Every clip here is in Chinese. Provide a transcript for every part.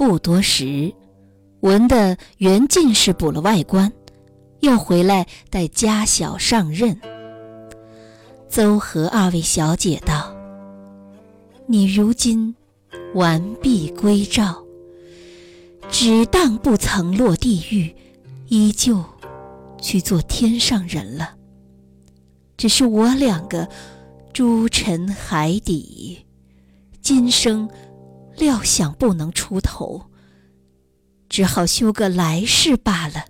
不多时，闻得袁进士补了外官，又回来带家小上任。邹和二位小姐道：“你如今完璧归赵，只当不曾落地狱，依旧去做天上人了。只是我两个诸尘海底，今生料想不能出头，只好修个来世罢了。”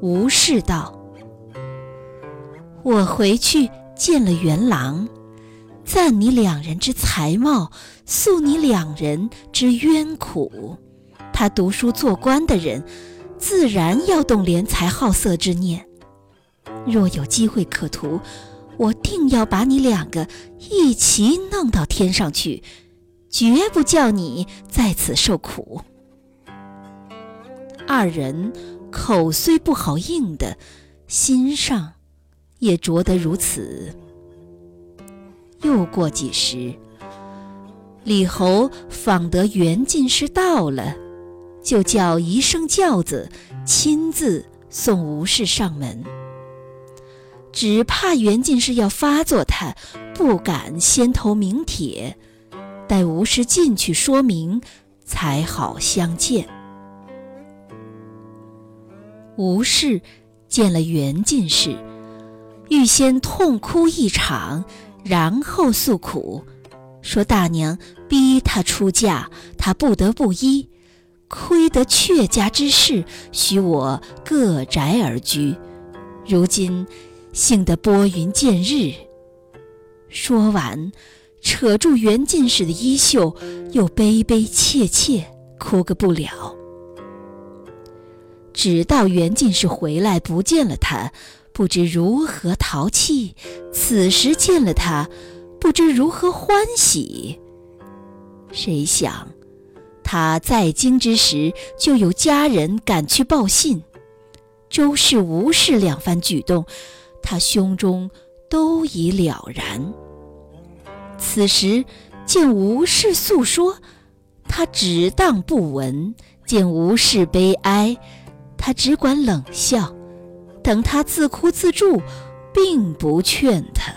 吴氏道。我回去见了元郎，赞你两人之才貌，诉你两人之冤苦。他读书做官的人，自然要动怜财好色之念。若有机会可图，我定要把你两个一齐弄到天上去，绝不叫你在此受苦。二人口虽不好应的，心上。也着得如此。又过几时，李侯访得袁进士到了，就叫一声轿子，亲自送吴氏上门。只怕袁进士要发作他，不敢先投名帖，待吴氏进去说明，才好相见。吴氏见了袁进士。欲先痛哭一场，然后诉苦，说大娘逼他出嫁，他不得不依。亏得阙家之事，许我各宅而居。如今幸得拨云见日。说完，扯住袁进士的衣袖，又悲悲切切哭个不了。直到袁进士回来，不见了他。不知如何淘气，此时见了他，不知如何欢喜。谁想，他在京之时，就有家人赶去报信。周氏、吴氏两番举动，他胸中都已了然。此时见吴氏诉说，他只当不闻；见吴氏悲哀，他只管冷笑。等他自哭自助，并不劝他。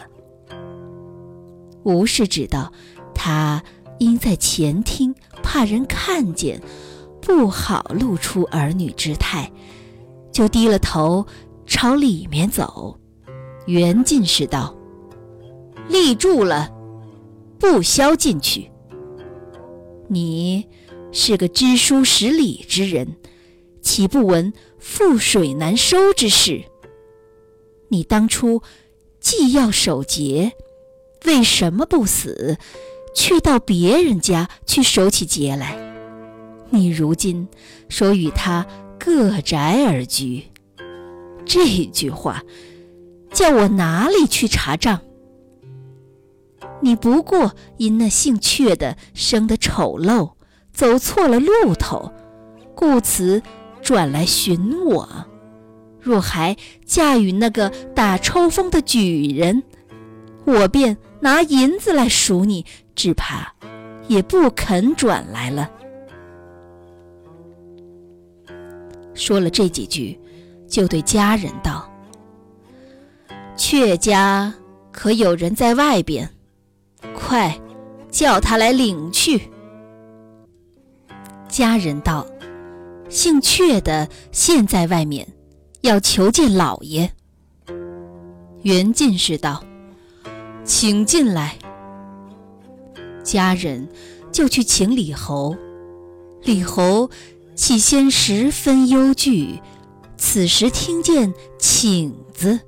吴氏知道他因在前厅，怕人看见，不好露出儿女之态，就低了头朝里面走。袁进士道：“立住了，不消进去。你是个知书识礼之人。”岂不闻覆水难收之事？你当初既要守节，为什么不死，却到别人家去守起节来？你如今说与他各宅而居，这句话叫我哪里去查账？你不过因那姓阙的生得丑陋，走错了路头，故此。转来寻我，若还嫁与那个打抽风的举人，我便拿银子来赎你，只怕也不肯转来了。说了这几句，就对家人道：“阙家可有人在外边？快叫他来领去。”家人道。姓阙的现在外面，要求见老爷。袁进士道：“请进来。”家人就去请李侯。李侯起先十分忧惧，此时听见“请”字，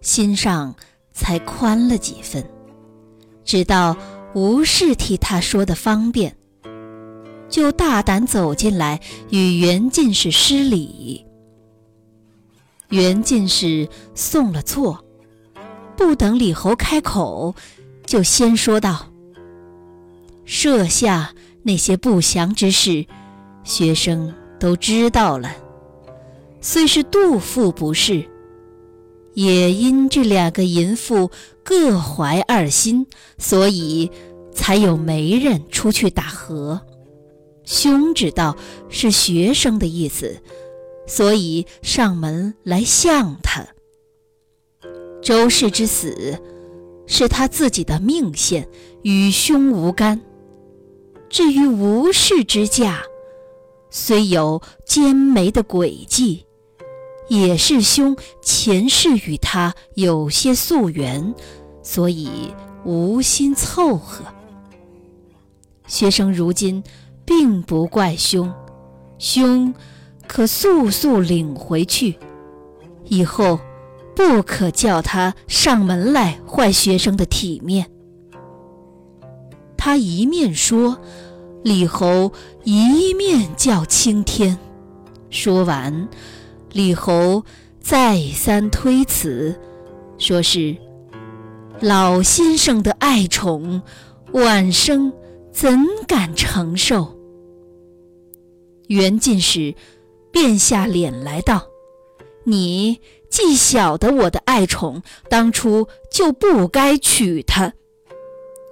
心上才宽了几分，知道吴氏替他说的方便。就大胆走进来与袁进士施礼。袁进士送了座，不等李侯开口，就先说道：“设下那些不祥之事，学生都知道了。虽是杜父不是，也因这两个淫妇各怀二心，所以才有媒人出去打和。”兄知道是学生的意思，所以上门来向他。周氏之死是他自己的命线，与兄无干。至于吴氏之嫁，虽有奸媒的诡计，也是兄前世与他有些宿缘，所以无心凑合。学生如今并不怪兄，兄可速速领回去，以后不可叫他上门来坏学生的体面。他一面说。李侯一面叫青天，说完，李侯再三推辞，说是老先生的爱宠，晚生怎敢承受？袁进士便下脸来道：“你既晓得我的爱宠，当初就不该娶她，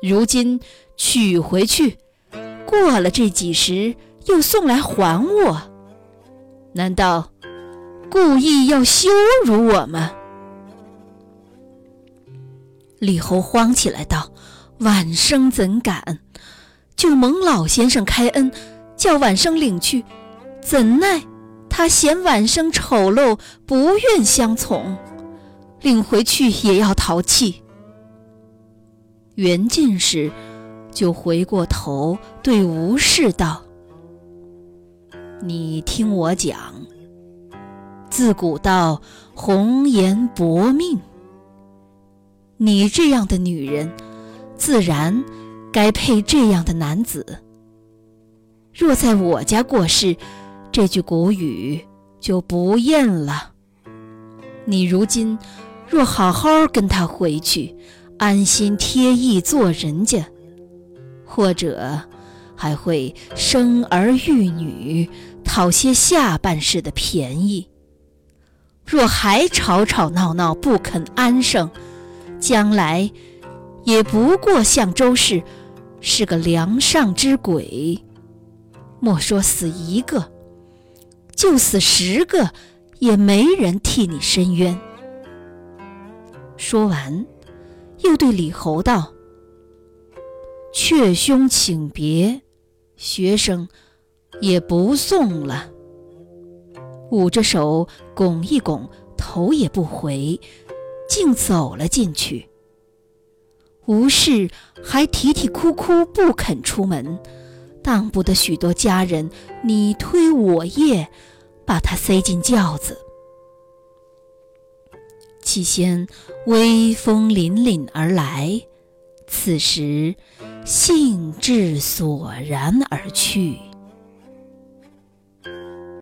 如今娶回去。”过了这几时，又送来还我，难道故意要羞辱我们？李侯慌起来道：“晚生怎敢？就蒙老先生开恩，叫晚生领去，怎奈他嫌晚生丑陋，不愿相从，领回去也要淘气。”袁进士。就回过头对吴氏道：“你听我讲，自古道红颜薄命。你这样的女人，自然该配这样的男子。若在我家过世，这句古语就不应了。你如今若好好跟他回去，安心贴意做人家。”或者还会生儿育女，讨些下半世的便宜。若还吵吵闹闹不肯安生，将来也不过像周氏是个梁上之鬼。莫说死一个，就死十个，也没人替你伸冤。说完，又对李侯道。阙兄请别，学生也不送了。捂着手，拱一拱头，也不回，竟走了进去。吴氏还啼啼哭哭不肯出门，当不得许多家人你推我曳，把他塞进轿子。起先微风凛凛而来，此时。兴致索然而去。